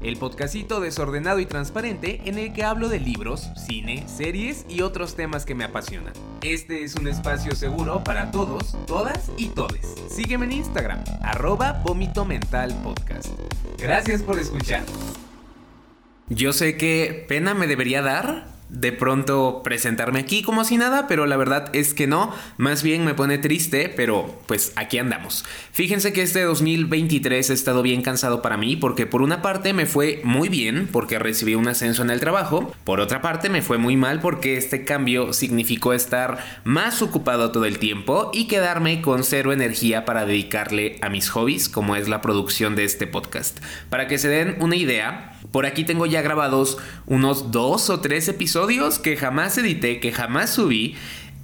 el podcastito desordenado y transparente en el que hablo de libros, cine, series y otros temas que me apasionan. Este es un espacio seguro para todos, todas y todes. Sígueme en Instagram, arroba Vómito Mental Podcast. Gracias por escuchar. Yo sé que pena me debería dar de pronto presentarme aquí como si nada, pero la verdad es que no, más bien me pone triste, pero pues aquí andamos. Fíjense que este 2023 ha estado bien cansado para mí porque por una parte me fue muy bien porque recibí un ascenso en el trabajo, por otra parte me fue muy mal porque este cambio significó estar más ocupado todo el tiempo y quedarme con cero energía para dedicarle a mis hobbies como es la producción de este podcast. Para que se den una idea, por aquí tengo ya grabados unos dos o tres episodios que jamás edité, que jamás subí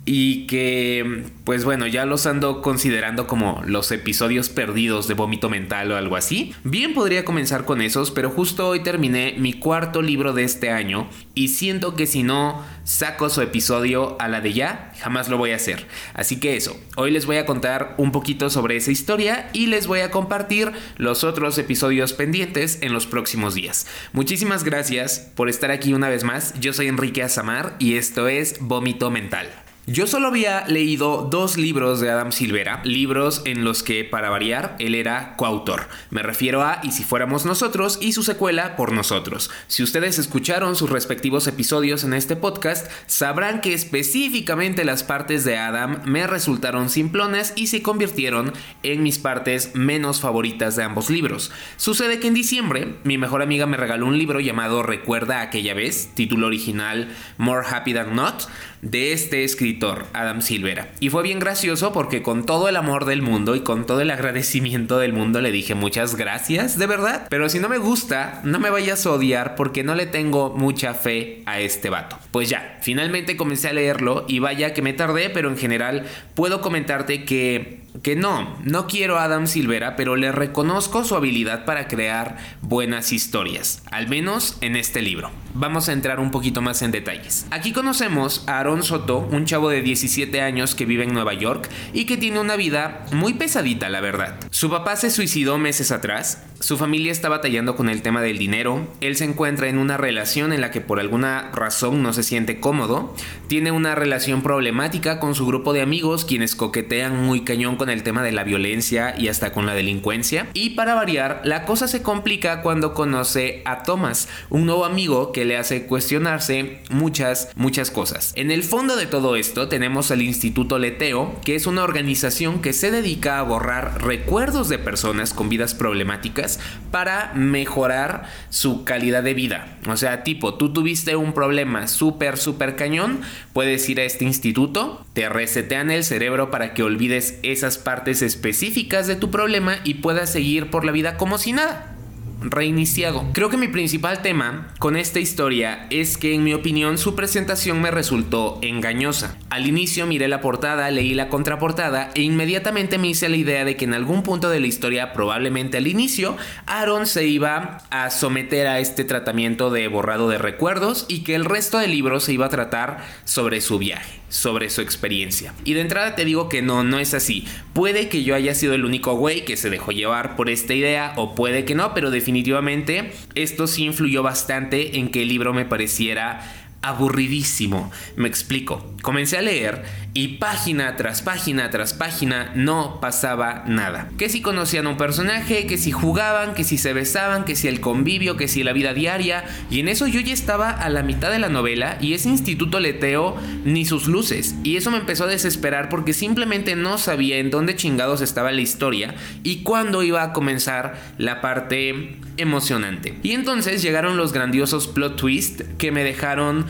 y que pues bueno ya los ando considerando como los episodios perdidos de vómito mental o algo así. Bien podría comenzar con esos, pero justo hoy terminé mi cuarto libro de este año y siento que si no saco su episodio a la de ya, jamás lo voy a hacer. Así que eso, hoy les voy a contar un poquito sobre esa historia y les voy a compartir los otros episodios pendientes en los próximos días. Muchísimas gracias por estar aquí una vez más. Yo soy Enrique Azamar y esto es Vómito Mental. Yo solo había leído dos libros de Adam Silvera, libros en los que, para variar, él era coautor. Me refiero a Y si fuéramos nosotros y su secuela Por nosotros. Si ustedes escucharon sus respectivos episodios en este podcast, sabrán que específicamente las partes de Adam me resultaron simplonas y se convirtieron en mis partes menos favoritas de ambos libros. Sucede que en diciembre, mi mejor amiga me regaló un libro llamado Recuerda aquella vez, título original More Happy Than Not, de este escritor, Adam Silvera. Y fue bien gracioso porque con todo el amor del mundo y con todo el agradecimiento del mundo le dije muchas gracias, de verdad. Pero si no me gusta, no me vayas a odiar porque no le tengo mucha fe a este vato. Pues ya, finalmente comencé a leerlo y vaya que me tardé, pero en general puedo comentarte que que no, no quiero a Adam Silvera, pero le reconozco su habilidad para crear buenas historias, al menos en este libro. Vamos a entrar un poquito más en detalles. Aquí conocemos a Aaron Soto, un chavo de 17 años que vive en Nueva York y que tiene una vida muy pesadita, la verdad. Su papá se suicidó meses atrás, su familia está batallando con el tema del dinero, él se encuentra en una relación en la que por alguna razón no se siente cómodo, tiene una relación problemática con su grupo de amigos quienes coquetean muy cañón con el tema de la violencia y hasta con la delincuencia. Y para variar, la cosa se complica cuando conoce a Thomas, un nuevo amigo que le hace cuestionarse muchas, muchas cosas. En el fondo de todo esto tenemos el Instituto Leteo, que es una organización que se dedica a borrar recuerdos de personas con vidas problemáticas para mejorar su calidad de vida. O sea, tipo, tú tuviste un problema súper, súper cañón, puedes ir a este instituto, te resetean el cerebro para que olvides esas partes específicas de tu problema y puedas seguir por la vida como si nada reiniciado. Creo que mi principal tema con esta historia es que en mi opinión su presentación me resultó engañosa. Al inicio miré la portada, leí la contraportada e inmediatamente me hice la idea de que en algún punto de la historia, probablemente al inicio, Aaron se iba a someter a este tratamiento de borrado de recuerdos y que el resto del libro se iba a tratar sobre su viaje sobre su experiencia. Y de entrada te digo que no, no es así. Puede que yo haya sido el único güey que se dejó llevar por esta idea o puede que no, pero definitivamente esto sí influyó bastante en que el libro me pareciera aburridísimo. Me explico. Comencé a leer y página tras página tras página no pasaba nada. Que si conocían a un personaje, que si jugaban, que si se besaban, que si el convivio, que si la vida diaria. Y en eso yo ya estaba a la mitad de la novela y ese instituto leteo ni sus luces. Y eso me empezó a desesperar porque simplemente no sabía en dónde chingados estaba la historia y cuándo iba a comenzar la parte emocionante. Y entonces llegaron los grandiosos plot twists que me dejaron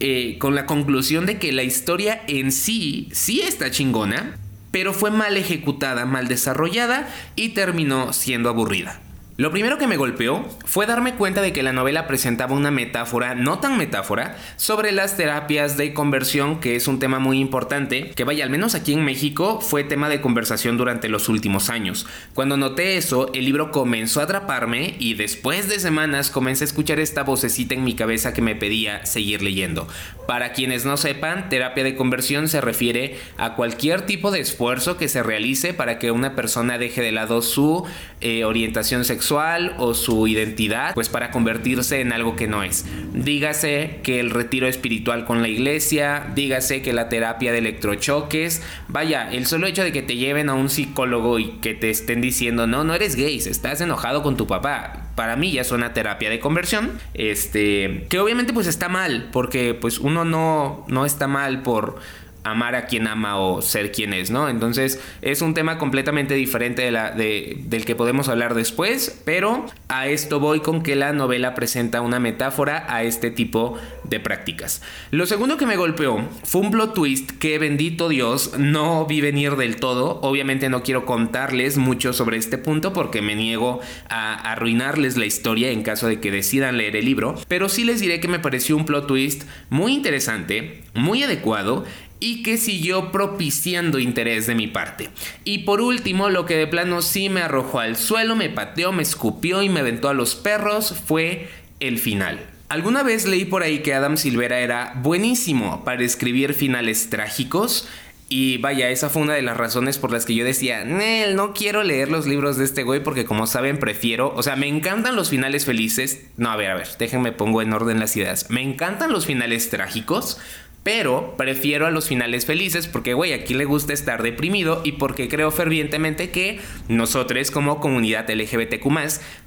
eh, con la conclusión de que la historia en sí sí está chingona, pero fue mal ejecutada, mal desarrollada y terminó siendo aburrida. Lo primero que me golpeó fue darme cuenta de que la novela presentaba una metáfora, no tan metáfora, sobre las terapias de conversión, que es un tema muy importante, que vaya, al menos aquí en México fue tema de conversación durante los últimos años. Cuando noté eso, el libro comenzó a atraparme y después de semanas comencé a escuchar esta vocecita en mi cabeza que me pedía seguir leyendo. Para quienes no sepan, terapia de conversión se refiere a cualquier tipo de esfuerzo que se realice para que una persona deje de lado su eh, orientación sexual o su identidad, pues para convertirse en algo que no es. Dígase que el retiro espiritual con la iglesia, dígase que la terapia de electrochoques, vaya, el solo hecho de que te lleven a un psicólogo y que te estén diciendo, no, no eres gay, estás enojado con tu papá, para mí ya es una terapia de conversión, este, que obviamente pues está mal, porque pues uno no, no está mal por amar a quien ama o ser quien es, ¿no? Entonces es un tema completamente diferente de la, de, del que podemos hablar después, pero a esto voy con que la novela presenta una metáfora a este tipo de prácticas. Lo segundo que me golpeó fue un plot twist que bendito Dios no vi venir del todo. Obviamente no quiero contarles mucho sobre este punto porque me niego a arruinarles la historia en caso de que decidan leer el libro, pero sí les diré que me pareció un plot twist muy interesante, muy adecuado y que siguió propiciando interés de mi parte. Y por último, lo que de plano sí me arrojó al suelo, me pateó, me escupió y me aventó a los perros fue el final. Alguna vez leí por ahí que Adam Silvera era buenísimo para escribir finales trágicos. Y vaya, esa fue una de las razones por las que yo decía, Nel, no quiero leer los libros de este güey porque como saben prefiero, o sea, me encantan los finales felices. No, a ver, a ver, déjenme pongo en orden las ideas. Me encantan los finales trágicos, pero prefiero a los finales felices porque, güey, aquí le gusta estar deprimido y porque creo fervientemente que nosotros como comunidad LGBTQ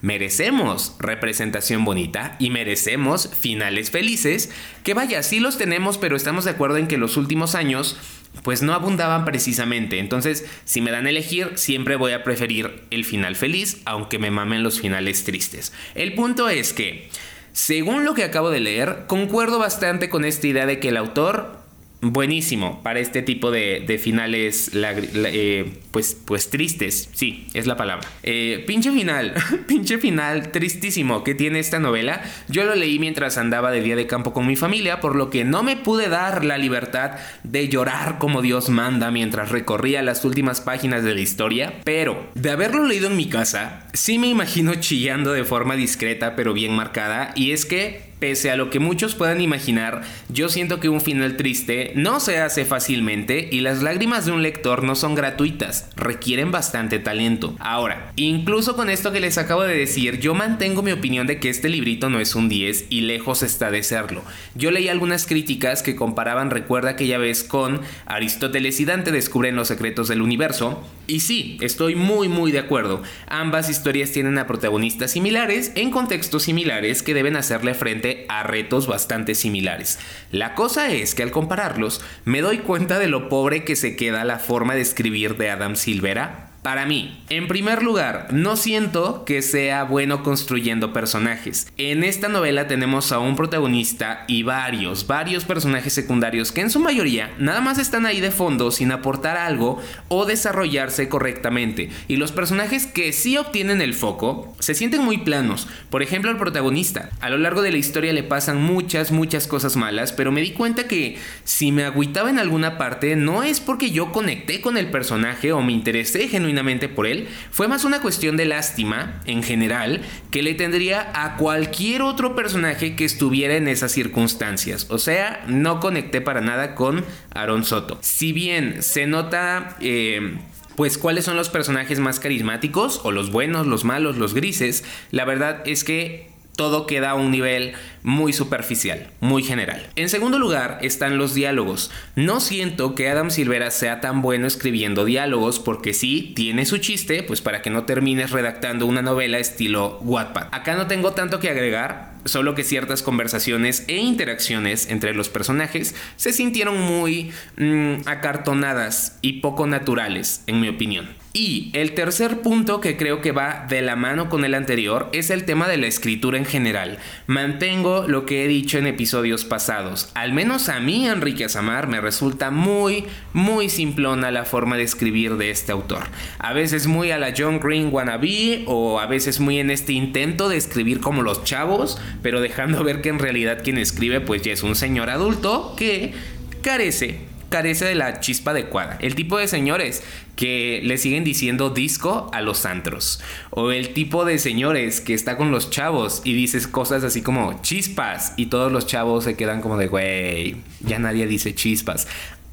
merecemos representación bonita y merecemos finales felices. Que vaya, sí los tenemos, pero estamos de acuerdo en que los últimos años pues no abundaban precisamente. Entonces, si me dan a elegir, siempre voy a preferir el final feliz, aunque me mamen los finales tristes. El punto es que según lo que acabo de leer, concuerdo bastante con esta idea de que el autor buenísimo para este tipo de, finales eh, pues, pues tristes, sí, es la palabra. Eh, pinche final, pinche final tristísimo que tiene esta novela. Yo lo leí mientras andaba de día de campo con mi familia, por lo que no me pude dar la libertad de llorar como Dios manda mientras recorría las últimas páginas de la historia, pero de haberlo leído en mi casa, sí me imagino chillando de forma discreta pero bien marcada, y es que Pese a lo que muchos puedan imaginar, yo siento que un final triste no se hace fácilmente y las lágrimas de un lector no son gratuitas, requieren bastante talento. Ahora, incluso con esto que les acabo de decir, yo mantengo mi opinión de que este librito no es un 10 y lejos está de serlo. Yo leí algunas críticas que comparaban Recuerda aquella vez con Aristóteles y Dante descubren los secretos del universo, y sí, estoy muy muy de acuerdo. Ambas historias tienen a protagonistas similares en contextos similares que deben hacerle frente a retos bastante similares. La cosa es que al compararlos me doy cuenta de lo pobre que se queda la forma de escribir de Adam Silvera para mí, en primer lugar, no siento que sea bueno construyendo personajes. En esta novela tenemos a un protagonista y varios, varios personajes secundarios que en su mayoría nada más están ahí de fondo sin aportar algo o desarrollarse correctamente. Y los personajes que sí obtienen el foco se sienten muy planos. Por ejemplo, el protagonista. A lo largo de la historia le pasan muchas, muchas cosas malas, pero me di cuenta que si me agüitaba en alguna parte no es porque yo conecté con el personaje o me interesé genuinamente por él, fue más una cuestión de lástima, en general, que le tendría a cualquier otro personaje que estuviera en esas circunstancias. O sea, no conecté para nada con Aaron Soto. Si bien se nota... Eh, pues cuáles son los personajes más carismáticos, o los buenos, los malos, los grises, la verdad es que todo queda a un nivel muy superficial, muy general. En segundo lugar están los diálogos. No siento que Adam Silvera sea tan bueno escribiendo diálogos porque sí, tiene su chiste, pues para que no termines redactando una novela estilo Wattpad. Acá no tengo tanto que agregar, solo que ciertas conversaciones e interacciones entre los personajes se sintieron muy mm, acartonadas y poco naturales, en mi opinión. Y el tercer punto que creo que va de la mano con el anterior es el tema de la escritura en general. Mantengo lo que he dicho en episodios pasados. Al menos a mí, Enrique Azamar, me resulta muy, muy simplona la forma de escribir de este autor. A veces muy a la John Green wannabe o a veces muy en este intento de escribir como los chavos, pero dejando ver que en realidad quien escribe pues ya es un señor adulto que carece carece de la chispa adecuada. El tipo de señores que le siguen diciendo disco a los antros. O el tipo de señores que está con los chavos y dices cosas así como chispas y todos los chavos se quedan como de, güey, ya nadie dice chispas.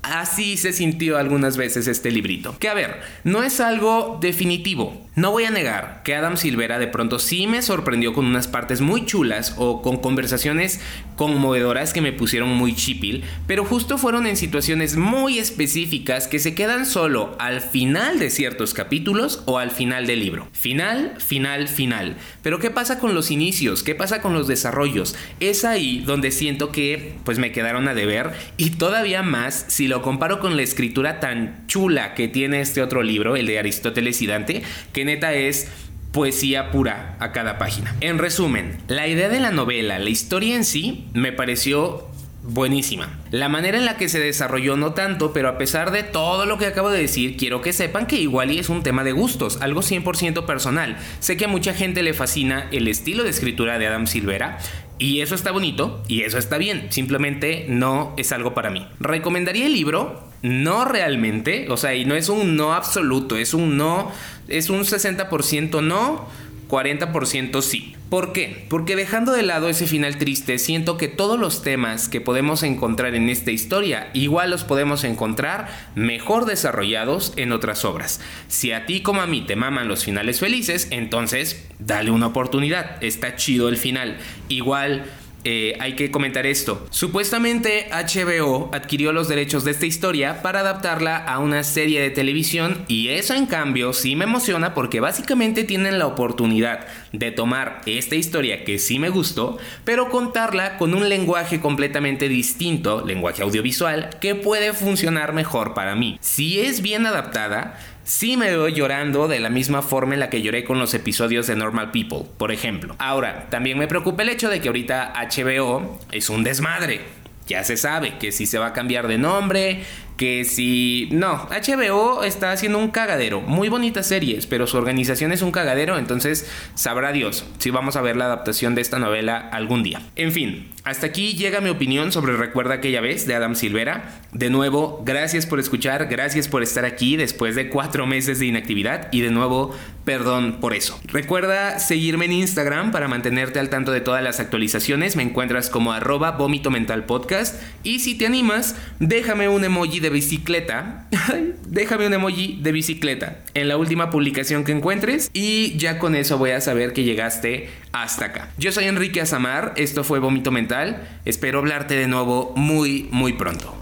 Así se sintió algunas veces este librito. Que a ver, no es algo definitivo. No voy a negar que Adam Silvera de pronto sí me sorprendió con unas partes muy chulas o con conversaciones conmovedoras que me pusieron muy chipil, pero justo fueron en situaciones muy específicas que se quedan solo al final de ciertos capítulos o al final del libro. Final, final, final. Pero ¿qué pasa con los inicios? ¿Qué pasa con los desarrollos? Es ahí donde siento que pues me quedaron a deber y todavía más si lo comparo con la escritura tan chula que tiene este otro libro, el de Aristóteles y Dante, que neta es poesía pura a cada página. En resumen, la idea de la novela, la historia en sí, me pareció buenísima. La manera en la que se desarrolló no tanto, pero a pesar de todo lo que acabo de decir, quiero que sepan que igual y es un tema de gustos, algo 100% personal. Sé que a mucha gente le fascina el estilo de escritura de Adam Silvera, y eso está bonito y eso está bien, simplemente no es algo para mí. ¿Recomendaría el libro? No realmente, o sea, y no es un no absoluto, es un no, es un 60% no, 40% sí. ¿Por qué? Porque dejando de lado ese final triste, siento que todos los temas que podemos encontrar en esta historia igual los podemos encontrar mejor desarrollados en otras obras. Si a ti como a mí te maman los finales felices, entonces dale una oportunidad. Está chido el final. Igual eh, hay que comentar esto. Supuestamente HBO adquirió los derechos de esta historia para adaptarla a una serie de televisión y eso en cambio sí me emociona porque básicamente tienen la oportunidad de tomar esta historia que sí me gustó, pero contarla con un lenguaje completamente distinto, lenguaje audiovisual, que puede funcionar mejor para mí. Si es bien adaptada, sí me veo llorando de la misma forma en la que lloré con los episodios de Normal People, por ejemplo. Ahora, también me preocupa el hecho de que ahorita HBO es un desmadre. Ya se sabe que si se va a cambiar de nombre, que si... No, HBO está haciendo un cagadero. Muy bonitas series, pero su organización es un cagadero, entonces sabrá Dios si vamos a ver la adaptación de esta novela algún día. En fin, hasta aquí llega mi opinión sobre Recuerda aquella vez de Adam Silvera. De nuevo, gracias por escuchar, gracias por estar aquí después de cuatro meses de inactividad y de nuevo, perdón por eso. Recuerda seguirme en Instagram para mantenerte al tanto de todas las actualizaciones. Me encuentras como arroba vómito mental podcast y si te animas, déjame un emoji de bicicleta, déjame un emoji de bicicleta en la última publicación que encuentres y ya con eso voy a saber que llegaste hasta acá. Yo soy Enrique Azamar, esto fue Vómito Mental, espero hablarte de nuevo muy muy pronto.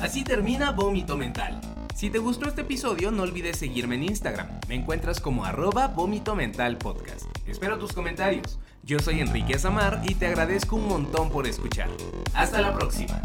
Así termina Vómito Mental. Si te gustó este episodio, no olvides seguirme en Instagram. Me encuentras como arroba vómito mental podcast. Espero tus comentarios. Yo soy Enrique Azamar y te agradezco un montón por escuchar. Hasta la próxima.